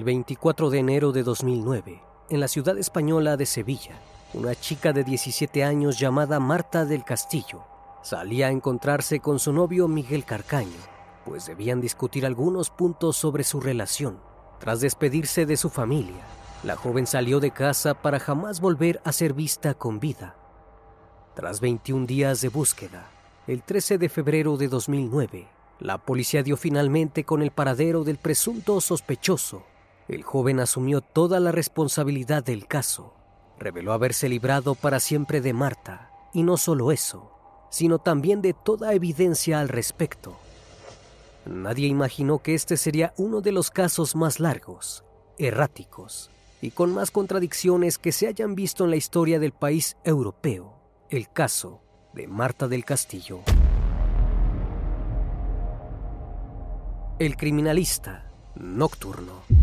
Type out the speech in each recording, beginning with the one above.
El 24 de enero de 2009, en la ciudad española de Sevilla, una chica de 17 años llamada Marta del Castillo salía a encontrarse con su novio Miguel Carcaño, pues debían discutir algunos puntos sobre su relación. Tras despedirse de su familia, la joven salió de casa para jamás volver a ser vista con vida. Tras 21 días de búsqueda, el 13 de febrero de 2009, la policía dio finalmente con el paradero del presunto sospechoso. El joven asumió toda la responsabilidad del caso. Reveló haberse librado para siempre de Marta, y no solo eso, sino también de toda evidencia al respecto. Nadie imaginó que este sería uno de los casos más largos, erráticos y con más contradicciones que se hayan visto en la historia del país europeo, el caso de Marta del Castillo. El criminalista nocturno.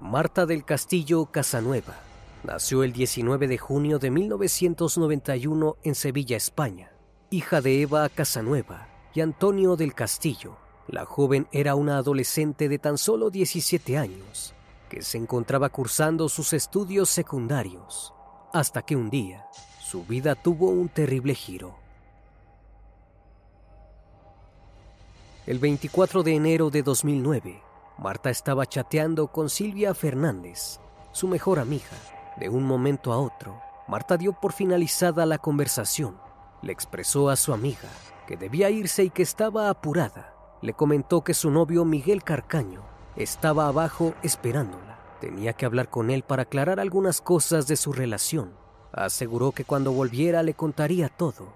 Marta del Castillo Casanueva nació el 19 de junio de 1991 en Sevilla, España, hija de Eva Casanueva y Antonio del Castillo. La joven era una adolescente de tan solo 17 años que se encontraba cursando sus estudios secundarios, hasta que un día su vida tuvo un terrible giro. El 24 de enero de 2009, Marta estaba chateando con Silvia Fernández, su mejor amiga. De un momento a otro, Marta dio por finalizada la conversación. Le expresó a su amiga que debía irse y que estaba apurada. Le comentó que su novio Miguel Carcaño estaba abajo esperándola. Tenía que hablar con él para aclarar algunas cosas de su relación. Aseguró que cuando volviera le contaría todo.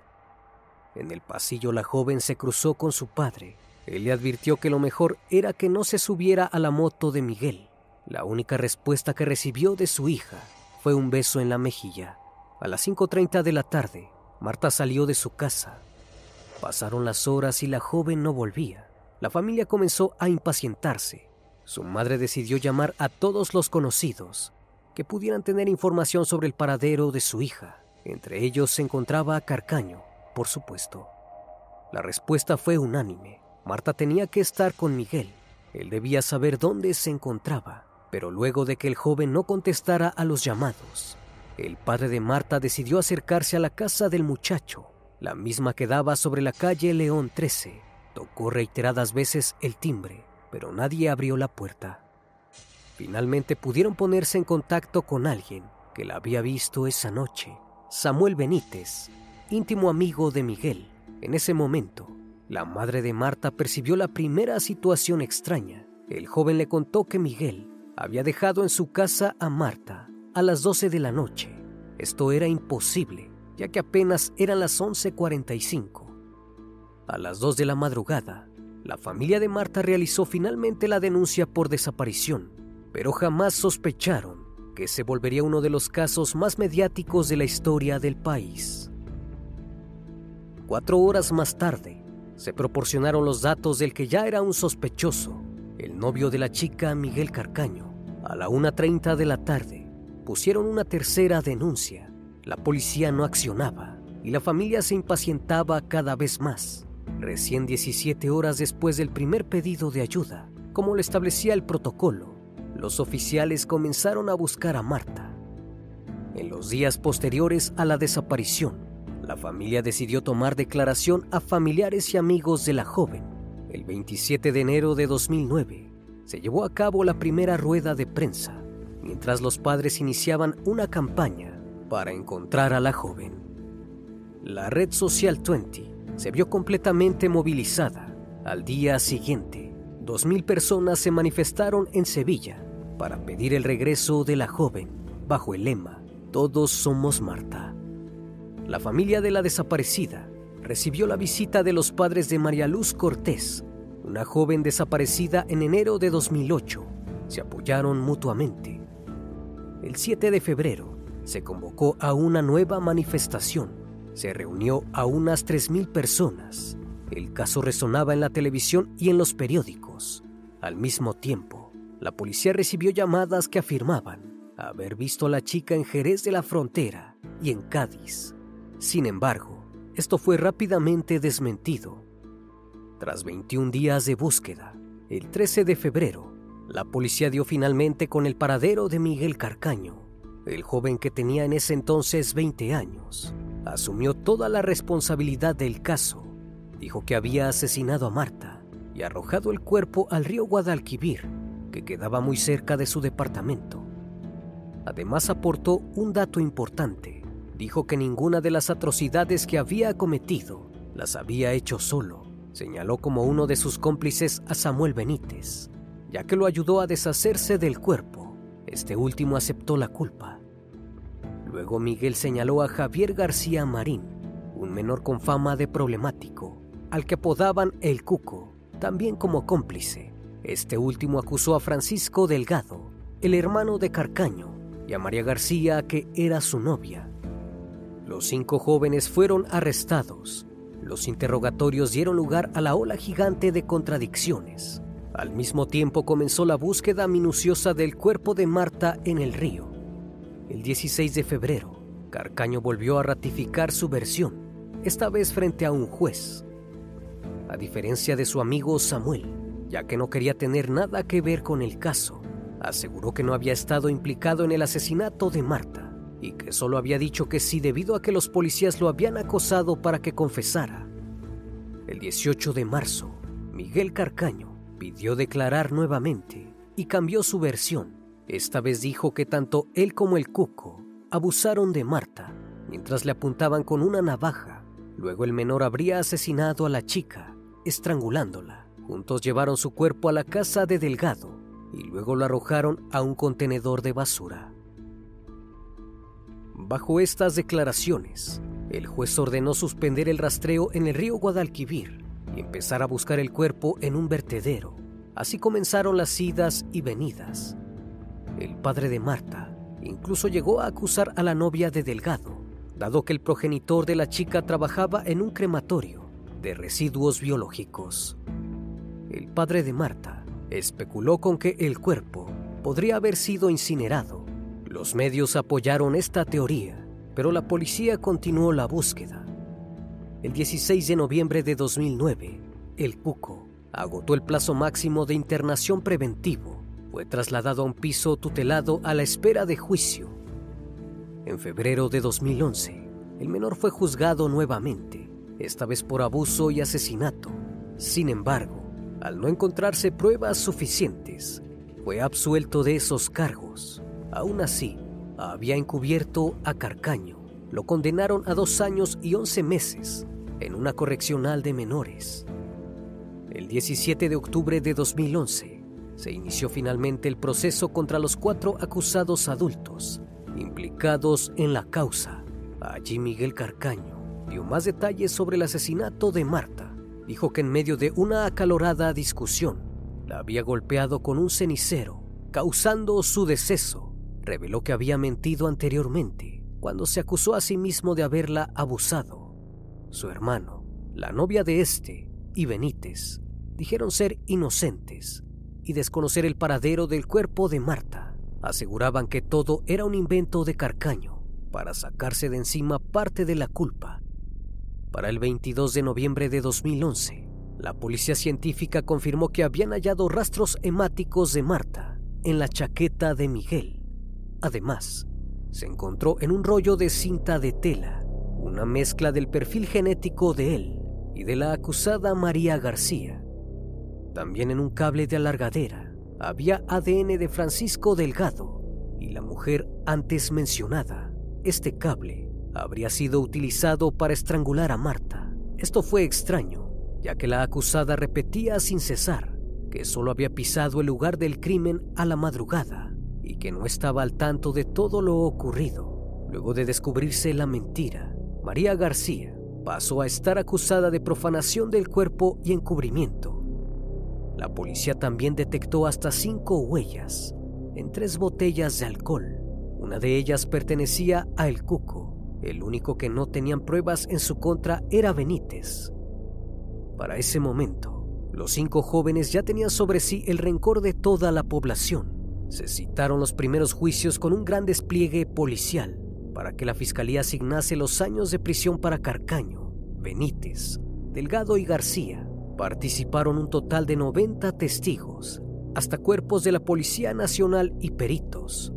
En el pasillo la joven se cruzó con su padre. Él le advirtió que lo mejor era que no se subiera a la moto de Miguel. La única respuesta que recibió de su hija fue un beso en la mejilla. A las 5.30 de la tarde, Marta salió de su casa. Pasaron las horas y la joven no volvía. La familia comenzó a impacientarse. Su madre decidió llamar a todos los conocidos que pudieran tener información sobre el paradero de su hija. Entre ellos se encontraba Carcaño, por supuesto. La respuesta fue unánime. Marta tenía que estar con Miguel. Él debía saber dónde se encontraba. pero luego de que el joven no contestara a los llamados, el padre de Marta decidió acercarse a la casa del muchacho, la misma que daba sobre la calle León 13. Tocó reiteradas veces el timbre, pero nadie abrió la puerta. Finalmente pudieron ponerse en contacto con alguien que la había visto esa noche, Samuel Benítez, íntimo amigo de Miguel. En ese momento, la madre de Marta percibió la primera situación extraña. El joven le contó que Miguel había dejado en su casa a Marta a las 12 de la noche. Esto era imposible, ya que apenas eran las 11.45. A las 2 de la madrugada, la familia de Marta realizó finalmente la denuncia por desaparición, pero jamás sospecharon que se volvería uno de los casos más mediáticos de la historia del país. Cuatro horas más tarde, se proporcionaron los datos del que ya era un sospechoso, el novio de la chica Miguel Carcaño. A la 1.30 de la tarde, pusieron una tercera denuncia. La policía no accionaba y la familia se impacientaba cada vez más. Recién 17 horas después del primer pedido de ayuda, como lo establecía el protocolo, los oficiales comenzaron a buscar a Marta. En los días posteriores a la desaparición, la familia decidió tomar declaración a familiares y amigos de la joven. El 27 de enero de 2009 se llevó a cabo la primera rueda de prensa, mientras los padres iniciaban una campaña para encontrar a la joven. La red social 20 se vio completamente movilizada. Al día siguiente, 2.000 personas se manifestaron en Sevilla para pedir el regreso de la joven bajo el lema Todos somos Marta. La familia de la desaparecida recibió la visita de los padres de María Luz Cortés, una joven desaparecida en enero de 2008. Se apoyaron mutuamente. El 7 de febrero se convocó a una nueva manifestación. Se reunió a unas 3.000 personas. El caso resonaba en la televisión y en los periódicos. Al mismo tiempo, la policía recibió llamadas que afirmaban haber visto a la chica en Jerez de la Frontera y en Cádiz. Sin embargo, esto fue rápidamente desmentido. Tras 21 días de búsqueda, el 13 de febrero, la policía dio finalmente con el paradero de Miguel Carcaño, el joven que tenía en ese entonces 20 años. Asumió toda la responsabilidad del caso. Dijo que había asesinado a Marta y arrojado el cuerpo al río Guadalquivir que quedaba muy cerca de su departamento. Además aportó un dato importante. Dijo que ninguna de las atrocidades que había cometido las había hecho solo. Señaló como uno de sus cómplices a Samuel Benítez, ya que lo ayudó a deshacerse del cuerpo. Este último aceptó la culpa. Luego Miguel señaló a Javier García Marín, un menor con fama de problemático, al que apodaban el Cuco, también como cómplice. Este último acusó a Francisco Delgado, el hermano de Carcaño, y a María García, que era su novia. Los cinco jóvenes fueron arrestados. Los interrogatorios dieron lugar a la ola gigante de contradicciones. Al mismo tiempo comenzó la búsqueda minuciosa del cuerpo de Marta en el río. El 16 de febrero, Carcaño volvió a ratificar su versión, esta vez frente a un juez. A diferencia de su amigo Samuel, ya que no quería tener nada que ver con el caso. Aseguró que no había estado implicado en el asesinato de Marta y que solo había dicho que sí debido a que los policías lo habían acosado para que confesara. El 18 de marzo, Miguel Carcaño pidió declarar nuevamente y cambió su versión. Esta vez dijo que tanto él como el cuco abusaron de Marta mientras le apuntaban con una navaja. Luego el menor habría asesinado a la chica, estrangulándola. Juntos llevaron su cuerpo a la casa de Delgado y luego lo arrojaron a un contenedor de basura. Bajo estas declaraciones, el juez ordenó suspender el rastreo en el río Guadalquivir y empezar a buscar el cuerpo en un vertedero. Así comenzaron las idas y venidas. El padre de Marta incluso llegó a acusar a la novia de Delgado, dado que el progenitor de la chica trabajaba en un crematorio de residuos biológicos el padre de Marta, especuló con que el cuerpo podría haber sido incinerado. Los medios apoyaron esta teoría, pero la policía continuó la búsqueda. El 16 de noviembre de 2009, el Cuco agotó el plazo máximo de internación preventivo fue trasladado a un piso tutelado a la espera de juicio. En febrero de 2011, el menor fue juzgado nuevamente, esta vez por abuso y asesinato. Sin embargo, al no encontrarse pruebas suficientes, fue absuelto de esos cargos. Aún así, había encubierto a Carcaño. Lo condenaron a dos años y once meses en una correccional de menores. El 17 de octubre de 2011 se inició finalmente el proceso contra los cuatro acusados adultos implicados en la causa. Allí Miguel Carcaño dio más detalles sobre el asesinato de Marta dijo que en medio de una acalorada discusión la había golpeado con un cenicero, causando su deceso. Reveló que había mentido anteriormente cuando se acusó a sí mismo de haberla abusado. Su hermano, la novia de este y Benítez dijeron ser inocentes y desconocer el paradero del cuerpo de Marta. Aseguraban que todo era un invento de Carcaño para sacarse de encima parte de la culpa para el 22 de noviembre de 2011, la policía científica confirmó que habían hallado rastros hemáticos de Marta en la chaqueta de Miguel. Además, se encontró en un rollo de cinta de tela una mezcla del perfil genético de él y de la acusada María García. También en un cable de alargadera había ADN de Francisco Delgado y la mujer antes mencionada. Este cable habría sido utilizado para estrangular a Marta. Esto fue extraño, ya que la acusada repetía sin cesar que solo había pisado el lugar del crimen a la madrugada y que no estaba al tanto de todo lo ocurrido. Luego de descubrirse la mentira, María García pasó a estar acusada de profanación del cuerpo y encubrimiento. La policía también detectó hasta cinco huellas en tres botellas de alcohol. Una de ellas pertenecía a El Cuco el único que no tenían pruebas en su contra era Benítez. Para ese momento, los cinco jóvenes ya tenían sobre sí el rencor de toda la población. Se citaron los primeros juicios con un gran despliegue policial para que la fiscalía asignase los años de prisión para Carcaño, Benítez, Delgado y García. Participaron un total de 90 testigos, hasta cuerpos de la Policía Nacional y peritos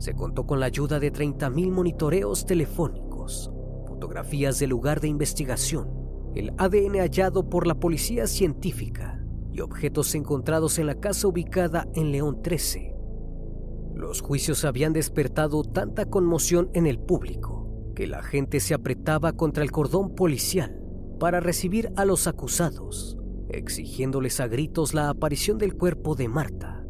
se contó con la ayuda de 30.000 monitoreos telefónicos, fotografías del lugar de investigación, el ADN hallado por la policía científica y objetos encontrados en la casa ubicada en León 13. Los juicios habían despertado tanta conmoción en el público que la gente se apretaba contra el cordón policial para recibir a los acusados, exigiéndoles a gritos la aparición del cuerpo de Marta.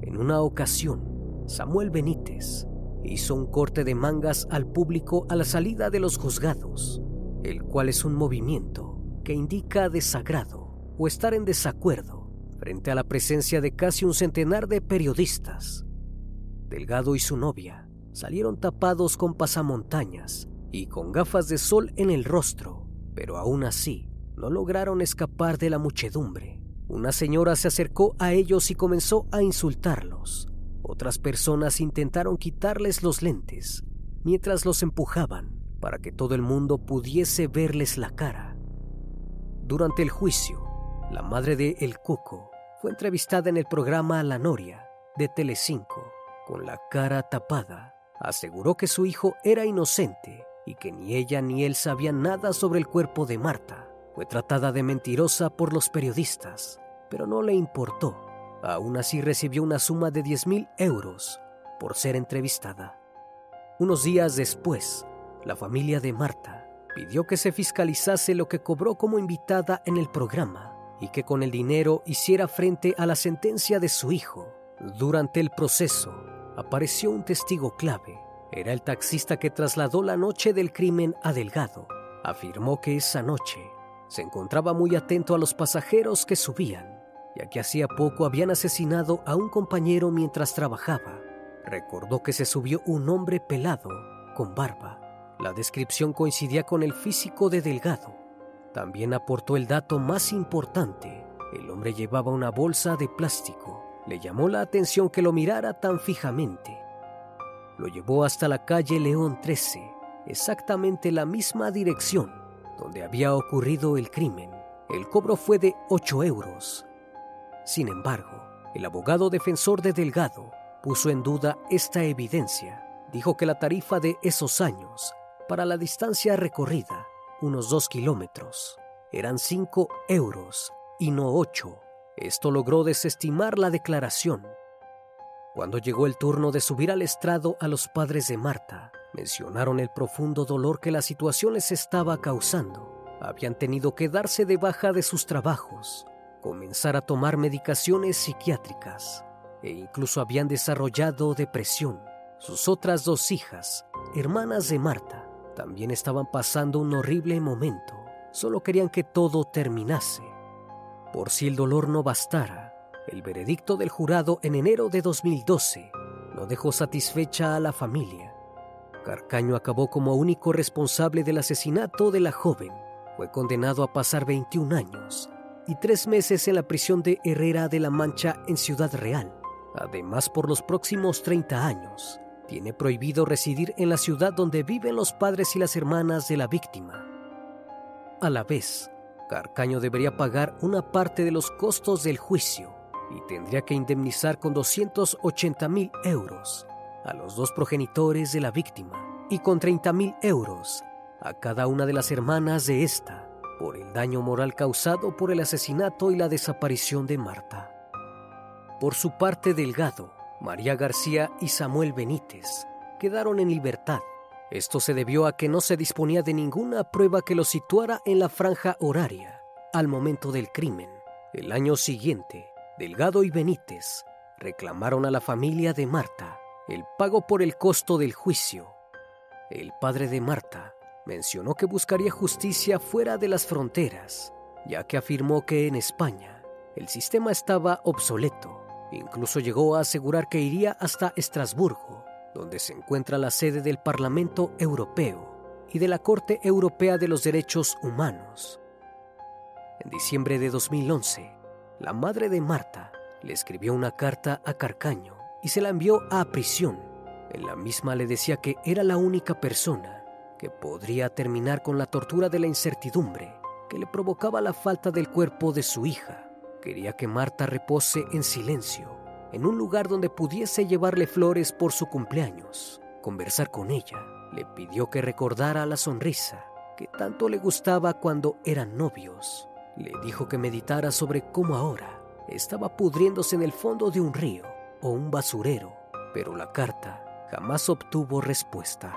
En una ocasión, Samuel Benítez hizo un corte de mangas al público a la salida de los juzgados, el cual es un movimiento que indica desagrado o estar en desacuerdo frente a la presencia de casi un centenar de periodistas. Delgado y su novia salieron tapados con pasamontañas y con gafas de sol en el rostro, pero aún así no lograron escapar de la muchedumbre. Una señora se acercó a ellos y comenzó a insultarlos, otras personas intentaron quitarles los lentes mientras los empujaban para que todo el mundo pudiese verles la cara. Durante el juicio, la madre de El Cuco fue entrevistada en el programa La Noria de Telecinco con la cara tapada. Aseguró que su hijo era inocente y que ni ella ni él sabían nada sobre el cuerpo de Marta. Fue tratada de mentirosa por los periodistas, pero no le importó Aún así recibió una suma de 10 mil euros por ser entrevistada. Unos días después, la familia de Marta pidió que se fiscalizase lo que cobró como invitada en el programa y que con el dinero hiciera frente a la sentencia de su hijo. Durante el proceso, apareció un testigo clave. Era el taxista que trasladó la noche del crimen a Delgado. Afirmó que esa noche se encontraba muy atento a los pasajeros que subían ya que hacía poco habían asesinado a un compañero mientras trabajaba. Recordó que se subió un hombre pelado, con barba. La descripción coincidía con el físico de Delgado. También aportó el dato más importante. El hombre llevaba una bolsa de plástico. Le llamó la atención que lo mirara tan fijamente. Lo llevó hasta la calle León 13, exactamente la misma dirección donde había ocurrido el crimen. El cobro fue de 8 euros sin embargo, El abogado defensor de Delgado puso en duda esta evidencia. Dijo que la tarifa de esos años, para la distancia recorrida, unos dos kilómetros, eran cinco euros y no ocho. Esto logró desestimar la declaración. Cuando llegó el turno de subir al estrado a los padres de Marta, mencionaron el profundo dolor que la situación les estaba causando. Habían tenido que darse de baja de sus trabajos, comenzar a tomar medicaciones psiquiátricas e incluso habían desarrollado depresión. Sus otras dos hijas, hermanas de Marta, también estaban pasando un horrible momento. Solo querían que todo terminase. Por si el dolor no bastara, el veredicto del jurado en enero de 2012 no dejó satisfecha a la familia. Carcaño acabó como único responsable del asesinato de la joven. Fue condenado a pasar 21 años y tres meses en la prisión de Herrera de la Mancha en Ciudad Real. Además, por los próximos 30 años, tiene prohibido residir en la ciudad donde viven los padres y las hermanas de la víctima. A la vez, Carcaño debería pagar una parte de los costos del juicio y tendría que indemnizar con 280 mil euros a los dos progenitores de la víctima y con 30 mil euros a cada una de las hermanas de esta por el daño moral causado por el asesinato y la desaparición de Marta. Por su parte, Delgado, María García y Samuel Benítez quedaron en libertad. Esto se debió a que no se disponía de ninguna prueba que los situara en la franja horaria al momento del crimen. El año siguiente, Delgado y Benítez reclamaron a la familia de Marta el pago por el costo del juicio. El padre de Marta mencionó que buscaría justicia fuera de las fronteras, ya que afirmó que en España el sistema estaba obsoleto. Incluso llegó a asegurar que iría hasta Estrasburgo, donde se encuentra la sede del Parlamento Europeo y de la Corte Europea de los Derechos Humanos. En diciembre de 2011, la madre de Marta le escribió una carta a Carcaño y se la envió a prisión. En la misma le decía que era la única persona que podría terminar con la tortura de la incertidumbre que le provocaba la falta del cuerpo de su hija. Quería que Marta repose en silencio, en un lugar donde pudiese llevarle flores por su cumpleaños, conversar con ella. Le pidió que recordara la sonrisa que tanto le gustaba cuando eran novios. Le dijo que meditara sobre cómo ahora estaba pudriéndose en el fondo de un río o un basurero, pero la carta jamás obtuvo respuesta.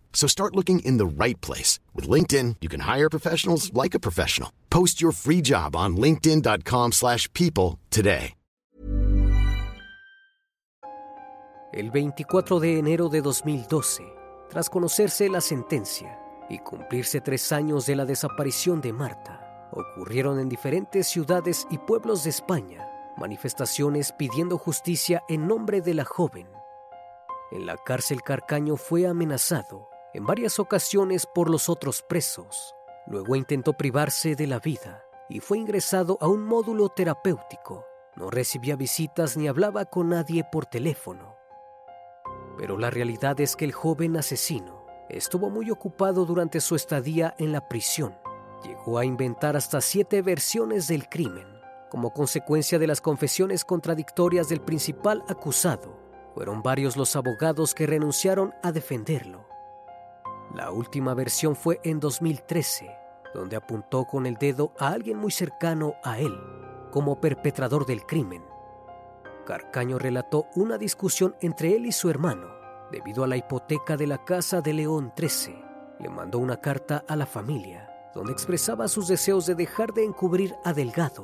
So start looking in the right place. With LinkedIn, you can hire professionals like a professional. Post your free job on linkedin.com slash people today. El 24 de enero de 2012, tras conocerse la sentencia y cumplirse tres años de la desaparición de Marta, ocurrieron en diferentes ciudades y pueblos de España manifestaciones pidiendo justicia en nombre de la joven. En la cárcel Carcaño fue amenazado en varias ocasiones por los otros presos. Luego intentó privarse de la vida y fue ingresado a un módulo terapéutico. No recibía visitas ni hablaba con nadie por teléfono. Pero la realidad es que el joven asesino estuvo muy ocupado durante su estadía en la prisión. Llegó a inventar hasta siete versiones del crimen. Como consecuencia de las confesiones contradictorias del principal acusado, fueron varios los abogados que renunciaron a defenderlo. La última versión fue en 2013, donde apuntó con el dedo a alguien muy cercano a él como perpetrador del crimen. Carcaño relató una discusión entre él y su hermano, debido a la hipoteca de la casa de León 13, le mandó una carta a la familia donde expresaba sus deseos de dejar de encubrir a Delgado.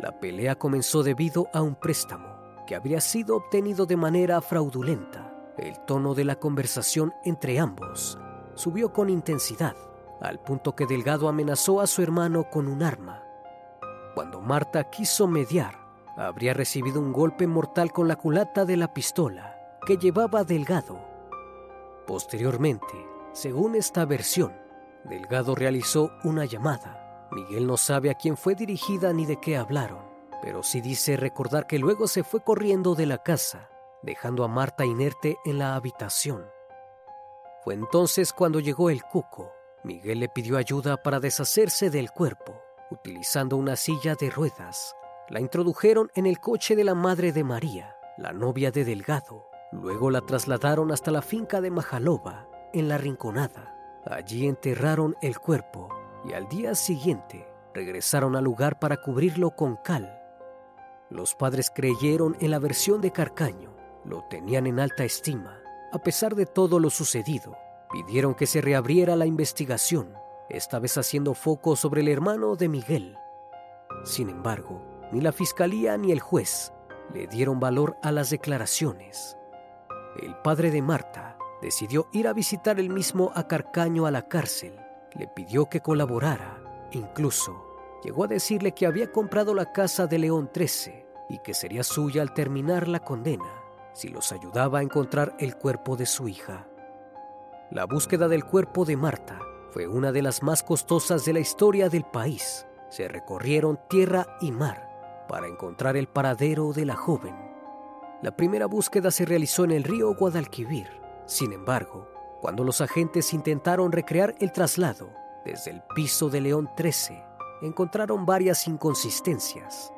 La pelea comenzó debido a un préstamo que habría sido obtenido de manera fraudulenta. El tono de la conversación entre ambos subió con intensidad, al punto que Delgado amenazó a su hermano con un arma. Cuando Marta quiso mediar, habría recibido un golpe mortal con la culata de la pistola que llevaba Delgado. Posteriormente, según esta versión, Delgado realizó una llamada. Miguel no sabe a quién fue dirigida ni de qué hablaron, pero sí dice recordar que luego se fue corriendo de la casa, dejando a Marta inerte en la habitación. Fue entonces cuando llegó el cuco. Miguel le pidió ayuda para deshacerse del cuerpo, utilizando una silla de ruedas. La introdujeron en el coche de la madre de María, la novia de Delgado. Luego la trasladaron hasta la finca de Majalova, en la Rinconada. Allí enterraron el cuerpo y al día siguiente regresaron al lugar para cubrirlo con cal. Los padres creyeron en la versión de Carcaño, lo tenían en alta estima. A pesar de todo lo sucedido, pidieron que se reabriera la investigación, esta vez haciendo foco sobre el hermano de Miguel. Sin embargo, ni la fiscalía ni el juez le dieron valor a las declaraciones. El padre de Marta decidió ir a visitar el mismo a Carcaño a la cárcel. Le pidió que colaborara. Incluso llegó a decirle que había comprado la casa de León 13 y que sería suya al terminar la condena si los ayudaba a encontrar el cuerpo de su hija. La búsqueda del cuerpo de Marta fue una de las más costosas de la historia del país. Se recorrieron tierra y mar para encontrar el paradero de la joven. La primera búsqueda se realizó en el río Guadalquivir, sin embargo, cuando los agentes intentaron recrear el traslado desde el piso de León 13, encontraron varias inconsistencias.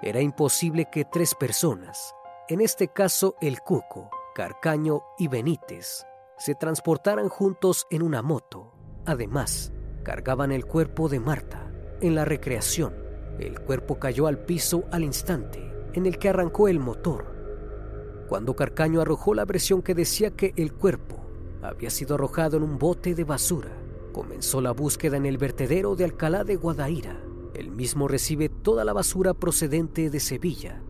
Era imposible que tres personas, en este caso el Cuco, Carcaño y Benítez, se transportaran juntos en una moto. Además, cargaban el cuerpo de Marta. En la recreación, el cuerpo cayó al piso al instante en el que arrancó el motor cuando Carcaño arrojó la versión que decía que el cuerpo había sido arrojado en un bote de basura. Comenzó la búsqueda en el vertedero de Alcalá de Guadaira. El mismo recibe toda la basura procedente de Sevilla.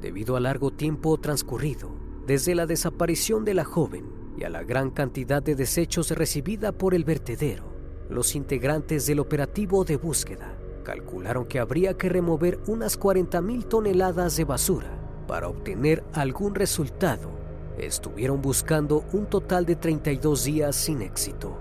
Debido al largo tiempo transcurrido, desde la desaparición de la joven y a la gran cantidad de desechos recibida por el vertedero, los integrantes del operativo de búsqueda calcularon que habría que remover unas 40.000 toneladas de basura para obtener algún resultado, estuvieron buscando un total de 32 días sin éxito.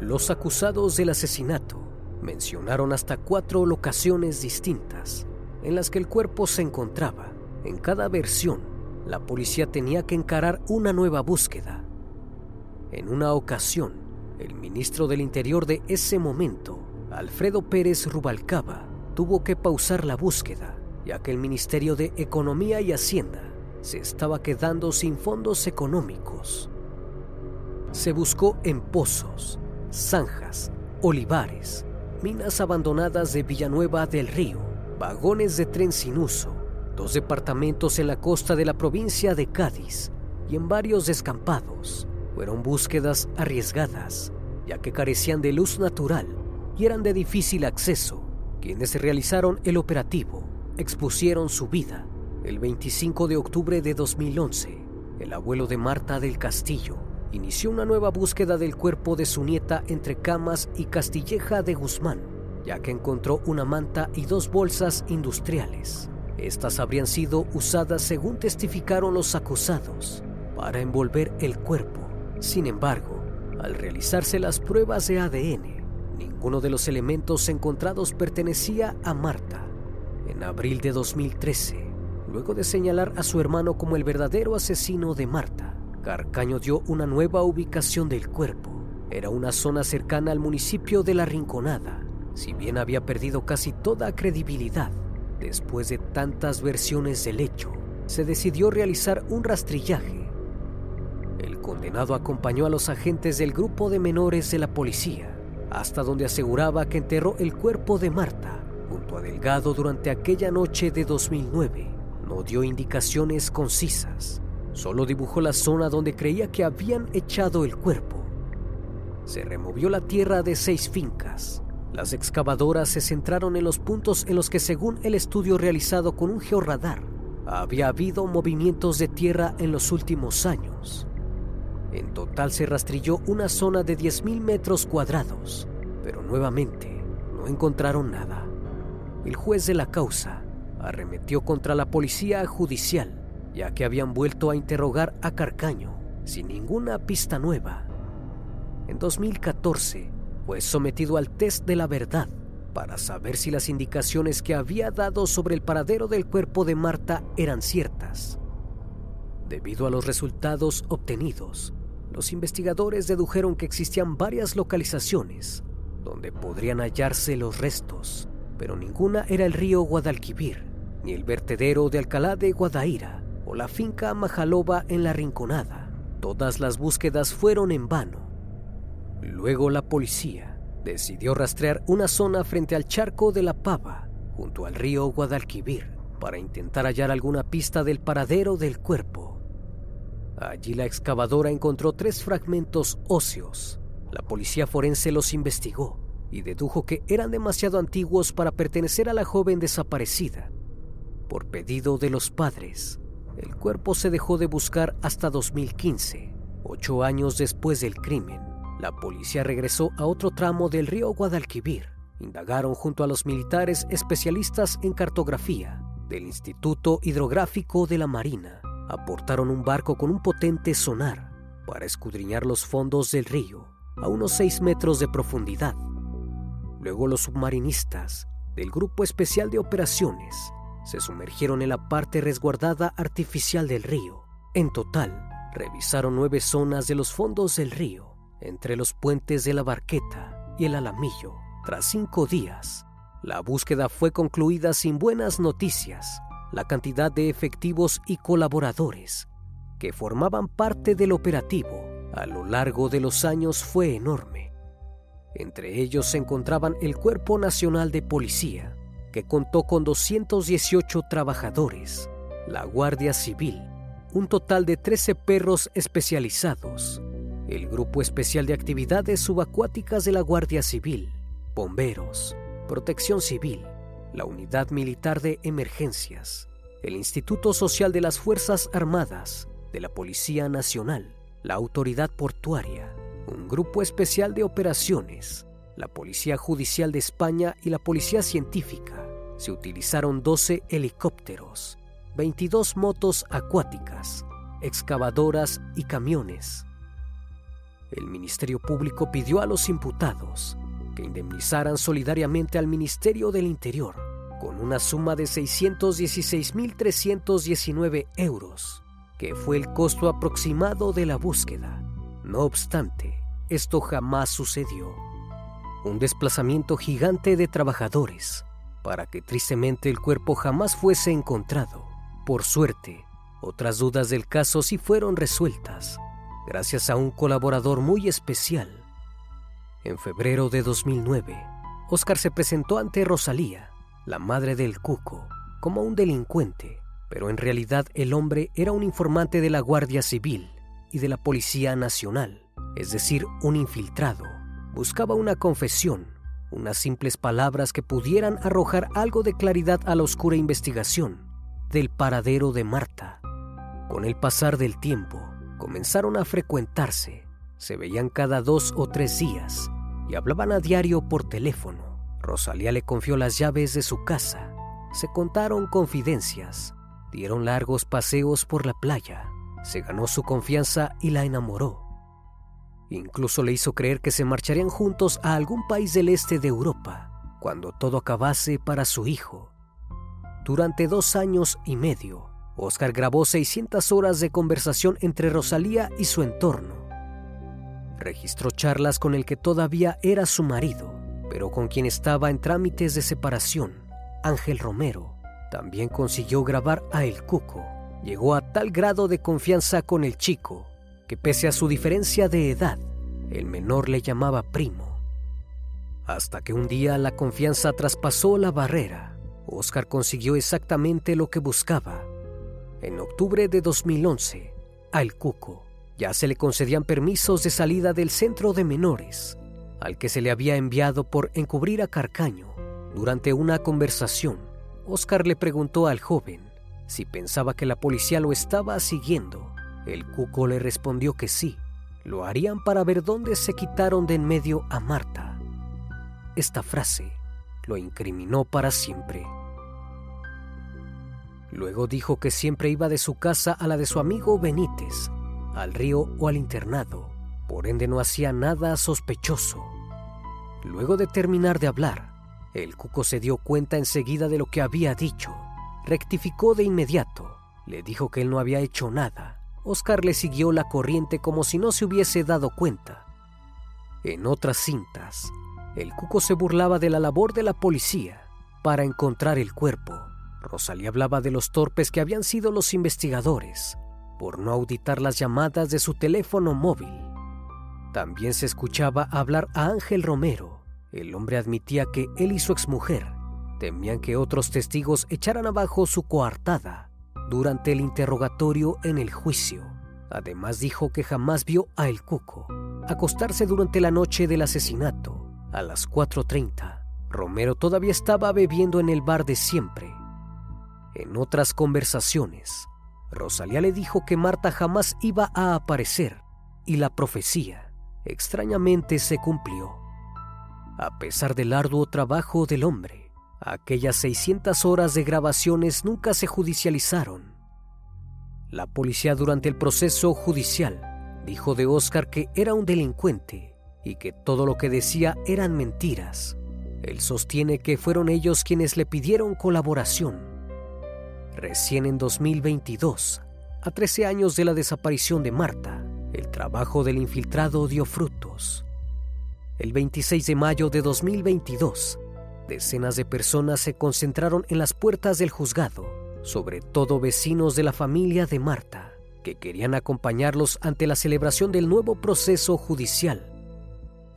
Los acusados del asesinato mencionaron hasta cuatro locaciones distintas en las que el cuerpo se encontraba. En cada versión, la policía tenía que encarar una nueva búsqueda. En una ocasión, el ministro del Interior de ese momento, Alfredo Pérez Rubalcaba, tuvo que pausar la búsqueda ya que el Ministerio de Economía y Hacienda se estaba quedando sin fondos económicos. Se buscó en pozos, zanjas, olivares, minas abandonadas de Villanueva del Río, vagones de tren sin uso, dos departamentos en la costa de la provincia de Cádiz y en varios descampados. Fueron búsquedas arriesgadas, ya que carecían de luz natural y eran de difícil acceso. Quienes realizaron el operativo expusieron su vida. El 25 de octubre de 2011, el abuelo de Marta del Castillo inició una nueva búsqueda del cuerpo de su nieta entre Camas y Castilleja de Guzmán, ya que encontró una manta y dos bolsas industriales. Estas habrían sido usadas, según testificaron los acusados, para envolver el cuerpo. Sin embargo, al realizarse las pruebas de ADN, ninguno de los elementos encontrados pertenecía a Marta. En abril de 2013, luego de señalar a su hermano como el verdadero asesino de Marta, Carcaño dio una nueva ubicación del cuerpo. Era una zona cercana al municipio de La Rinconada. Si bien había perdido casi toda credibilidad, después de tantas versiones del hecho, se decidió realizar un rastrillaje. El condenado acompañó a los agentes del grupo de menores de la policía, hasta donde aseguraba que enterró el cuerpo de Marta junto a Delgado durante aquella noche de 2009 no dio indicaciones concisas. Solo dibujó la zona donde creía que habían echado el cuerpo. Se removió la tierra de seis fincas. Las excavadoras se centraron en los puntos en los que, según el estudio realizado con un georradar, había habido movimientos de tierra en los últimos años. En total se rastrilló una zona de 10.000 metros cuadrados, pero nuevamente no encontraron nada. El juez de la causa arremetió contra la policía judicial, ya que habían vuelto a interrogar a Carcaño sin ninguna pista nueva. En 2014 fue sometido al test de la verdad para saber si las indicaciones que había dado sobre el paradero del cuerpo de Marta eran ciertas. Debido a los resultados obtenidos, los investigadores dedujeron que existían varias localizaciones donde podrían hallarse los restos, pero ninguna era el río Guadalquivir, ni el vertedero de Alcalá de Guadaira o la finca Majaloba en la Rinconada. Todas las búsquedas fueron en vano. Luego la policía decidió rastrear una zona frente al charco de la Pava, junto al río Guadalquivir, para intentar hallar alguna pista del paradero del cuerpo. Allí la excavadora encontró tres fragmentos óseos. La policía forense los investigó y dedujo que eran demasiado antiguos para pertenecer a la joven desaparecida. Por pedido de los padres, el cuerpo se dejó de buscar hasta 2015, ocho años después del crimen. La policía regresó a otro tramo del río Guadalquivir. Indagaron junto a los militares especialistas en cartografía del Instituto Hidrográfico de la Marina. Aportaron un barco con un potente sonar para escudriñar los fondos del río a unos 6 metros de profundidad. Luego los submarinistas del Grupo Especial de Operaciones se sumergieron en la parte resguardada artificial del río. En total, revisaron nueve zonas de los fondos del río, entre los puentes de la Barqueta y el Alamillo. Tras cinco días, la búsqueda fue concluida sin buenas noticias. La cantidad de efectivos y colaboradores que formaban parte del operativo a lo largo de los años fue enorme. Entre ellos se encontraban el Cuerpo Nacional de Policía, que contó con 218 trabajadores, la Guardia Civil, un total de 13 perros especializados, el Grupo Especial de Actividades Subacuáticas de la Guardia Civil, bomberos, protección civil, la Unidad Militar de Emergencias, el Instituto Social de las Fuerzas Armadas, de la Policía Nacional, la Autoridad Portuaria, un Grupo Especial de Operaciones, la Policía Judicial de España y la Policía Científica. Se utilizaron 12 helicópteros, 22 motos acuáticas, excavadoras y camiones. El Ministerio Público pidió a los imputados que indemnizaran solidariamente al Ministerio del Interior con una suma de 616.319 euros, que fue el costo aproximado de la búsqueda. No obstante, esto jamás sucedió un desplazamiento gigante de trabajadores para que tristemente el cuerpo jamás fuese encontrado. Por suerte, otras dudas del caso sí fueron resueltas gracias a un colaborador muy especial. En febrero de 2009, Oscar se presentó ante Rosalía, la madre del Cuco, como un delincuente, pero en realidad el hombre era un informante de la Guardia Civil y de la Policía Nacional, es decir, un infiltrado buscaba una confesión, unas simples palabras que pudieran arrojar algo de claridad a la oscura investigación del paradero de Marta. Con el pasar del tiempo, comenzaron a frecuentarse, se veían cada dos o tres días y hablaban a diario por teléfono. Rosalía le confió las llaves de su casa, se contaron confidencias, dieron largos paseos por la playa, se ganó su confianza y la enamoró. Incluso le hizo creer que se marcharían juntos a algún país del este de Europa cuando todo acabase para su hijo. Durante dos años y medio, Oscar grabó 600 horas de conversación entre Rosalía y su entorno. Registró charlas con el que todavía era su marido, pero con quien estaba en trámites de separación, Ángel Romero. También consiguió grabar a El Cuco. Llegó a tal grado de confianza con el chico que pese a su diferencia de edad, el menor le llamaba primo. Hasta que un día la confianza traspasó la barrera, Oscar consiguió exactamente lo que buscaba. En octubre de 2011, al Cuco. Ya se le concedían permisos de salida del centro de menores, al que se le había enviado por encubrir a Carcaño. Durante una conversación, Oscar le preguntó al joven si pensaba que la policía lo estaba siguiendo. El cuco le respondió que sí, lo harían para ver dónde se quitaron de en medio a Marta. Esta frase lo incriminó para siempre. Luego dijo que siempre iba de su casa a la de su amigo Benítez, al río o al internado, por ende no hacía nada sospechoso. Luego de terminar de hablar, el cuco se dio cuenta enseguida de lo que había dicho. Rectificó de inmediato, le dijo que él no había hecho nada. Oscar le siguió la corriente como si no se hubiese dado cuenta. En otras cintas, el cuco se burlaba de la labor de la policía para encontrar el cuerpo Rosalía hablaba de los torpes que habían sido los investigadores por no auditar las llamadas de su teléfono móvil. También se escuchaba hablar a Ángel Romero. El hombre admitía que él y su exmujer temían que otros testigos echaran abajo su coartada durante el interrogatorio en el juicio. Además dijo que jamás vio a El Cuco acostarse durante la noche del asesinato a las 4.30. Romero todavía estaba bebiendo en el bar de siempre en otras conversaciones, Rosalía le dijo que Marta jamás iba a aparecer y la profecía extrañamente se cumplió. A pesar del arduo trabajo del hombre, aquellas 600 horas de grabaciones nunca se judicializaron. La policía durante el proceso judicial dijo de Oscar que era un delincuente y que todo lo que decía eran mentiras. Él sostiene que fueron ellos quienes le pidieron colaboración Recién en 2022, a 13 años de la desaparición de Marta, el trabajo del infiltrado dio frutos. El 26 de mayo de 2022, decenas de personas se concentraron en las puertas del juzgado, sobre todo vecinos de la familia de Marta, que querían acompañarlos ante la celebración del nuevo proceso judicial.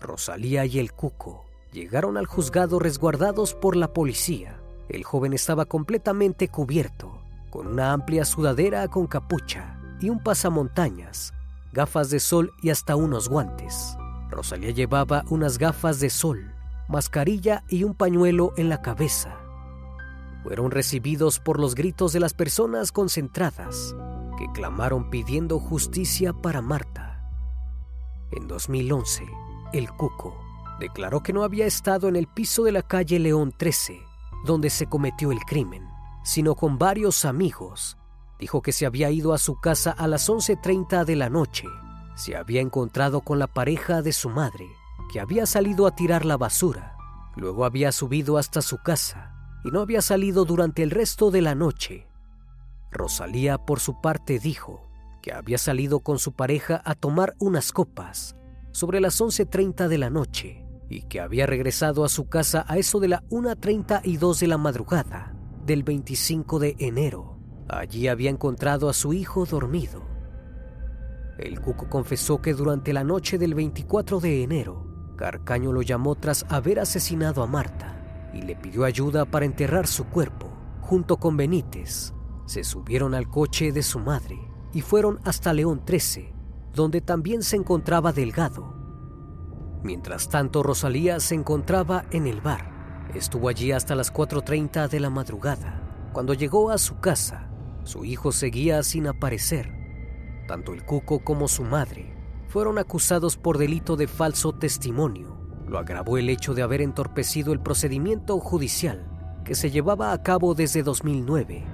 Rosalía y el Cuco llegaron al juzgado resguardados por la policía el joven estaba completamente cubierto, con una amplia sudadera con capucha y un pasamontañas, gafas de sol y hasta unos guantes. Rosalía llevaba unas gafas de sol, mascarilla y un pañuelo en la cabeza. Fueron recibidos por los gritos de las personas concentradas que clamaron pidiendo justicia para Marta. En 2011, el Cuco declaró que no había estado en el piso de la calle León 13 donde se cometió el crimen, sino con varios amigos. Dijo que se había ido a su casa a las 11.30 de la noche. Se había encontrado con la pareja de su madre, que había salido a tirar la basura. Luego había subido hasta su casa y no había salido durante el resto de la noche. Rosalía, por su parte, dijo que había salido con su pareja a tomar unas copas sobre las 11.30 de la noche y que había regresado a su casa a eso de la 1.32 de la madrugada del 25 de enero. Allí había encontrado a su hijo dormido. El cuco confesó que durante la noche del 24 de enero, Carcaño lo llamó tras haber asesinado a Marta y le pidió ayuda para enterrar su cuerpo. Junto con Benítez, se subieron al coche de su madre y fueron hasta León 13, donde también se encontraba Delgado, Mientras tanto, Rosalía se encontraba en el bar. Estuvo allí hasta las 4.30 de la madrugada. Cuando llegó a su casa, su hijo seguía sin aparecer. Tanto el cuco como su madre fueron acusados por delito de falso testimonio. Lo agravó el hecho de haber entorpecido el procedimiento judicial que se llevaba a cabo desde 2009.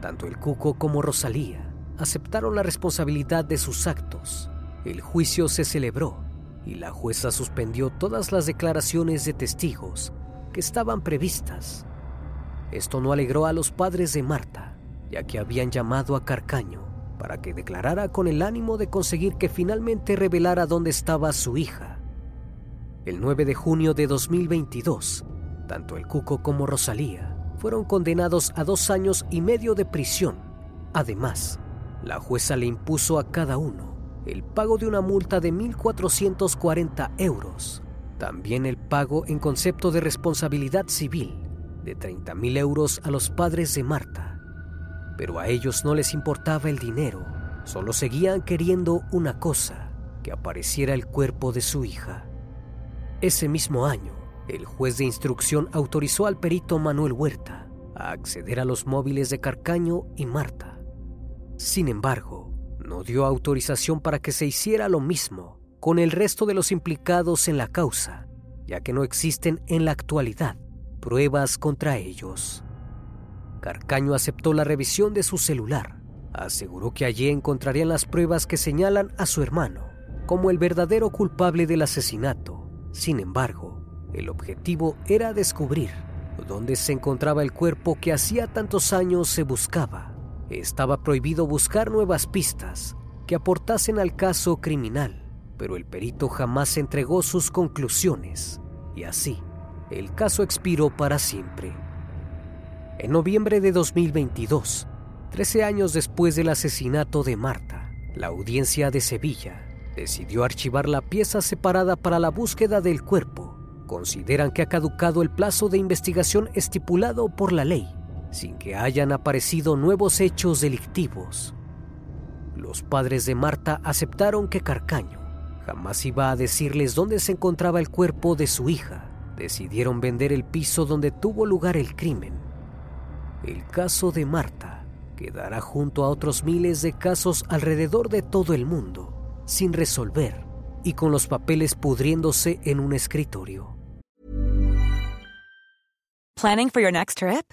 Tanto el cuco como Rosalía aceptaron la responsabilidad de sus actos. El juicio se celebró y la jueza suspendió todas las declaraciones de testigos que estaban previstas. Esto no alegró a los padres de Marta, ya que habían llamado a Carcaño para que declarara con el ánimo de conseguir que finalmente revelara dónde estaba su hija. El 9 de junio de 2022, tanto el Cuco como Rosalía fueron condenados a dos años y medio de prisión. Además, la jueza le impuso a cada uno el pago de una multa de 1.440 euros, también el pago en concepto de responsabilidad civil de 30.000 euros a los padres de Marta. Pero a ellos no les importaba el dinero, solo seguían queriendo una cosa, que apareciera el cuerpo de su hija. Ese mismo año, el juez de instrucción autorizó al perito Manuel Huerta a acceder a los móviles de Carcaño y Marta. Sin embargo, no dio autorización para que se hiciera lo mismo con el resto de los implicados en la causa, ya que no existen en la actualidad pruebas contra ellos. Carcaño aceptó la revisión de su celular. Aseguró que allí encontrarían las pruebas que señalan a su hermano como el verdadero culpable del asesinato. Sin embargo, el objetivo era descubrir dónde se encontraba el cuerpo que hacía tantos años se buscaba. Estaba prohibido buscar nuevas pistas que aportasen al caso criminal, pero el perito jamás entregó sus conclusiones y así el caso expiró para siempre. En noviembre de 2022, 13 años después del asesinato de Marta, la audiencia de Sevilla decidió archivar la pieza separada para la búsqueda del cuerpo. Consideran que ha caducado el plazo de investigación estipulado por la ley, sin que hayan aparecido nuevos hechos delictivos. Los padres de Marta aceptaron que Carcaño jamás iba a decirles dónde se encontraba el cuerpo de su hija. Decidieron vender el piso donde tuvo lugar el crimen. El caso de Marta quedará junto a otros miles de casos alrededor de todo el mundo sin resolver y con los papeles pudriéndose en un escritorio. Planning for your next trip?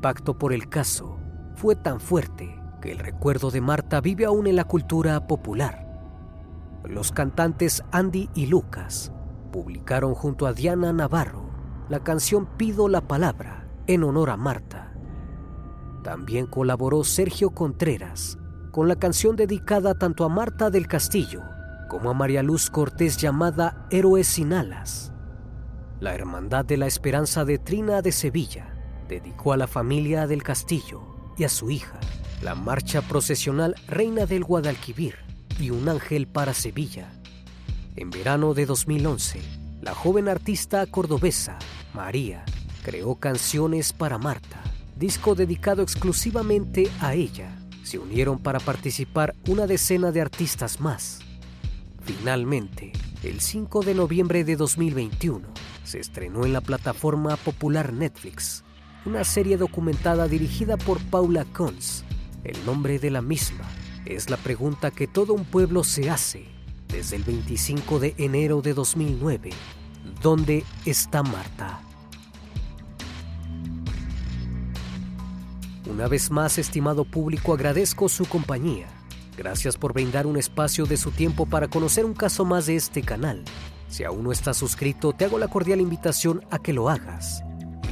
Impacto por el caso fue tan fuerte que el recuerdo de Marta vive aún en la cultura popular. Los cantantes Andy y Lucas publicaron junto a Diana Navarro la canción Pido la Palabra en honor a Marta. También colaboró Sergio Contreras con la canción dedicada tanto a Marta del Castillo como a María Luz Cortés llamada Héroes sin alas. La Hermandad de la Esperanza de Trina de Sevilla dedicó a la familia del Castillo y a su hija la marcha procesional Reina del Guadalquivir y un ángel para Sevilla. En verano de 2011, la joven artista cordobesa María creó canciones para Marta disco dedicado exclusivamente a ella, se unieron para participar una decena de artistas más. Finalmente, el 5 de noviembre de 2021, se estrenó en la plataforma popular Netflix una serie documentada dirigida por Paula Cons. El nombre de la misma es la pregunta que todo un pueblo se hace desde el 25 de enero de 2009. ¿Dónde está Marta? Una vez más, estimado público, agradezco su compañía. Gracias por brindar un espacio de su tiempo para conocer un caso más de este canal. Si aún no estás suscrito, te hago la cordial invitación a que lo hagas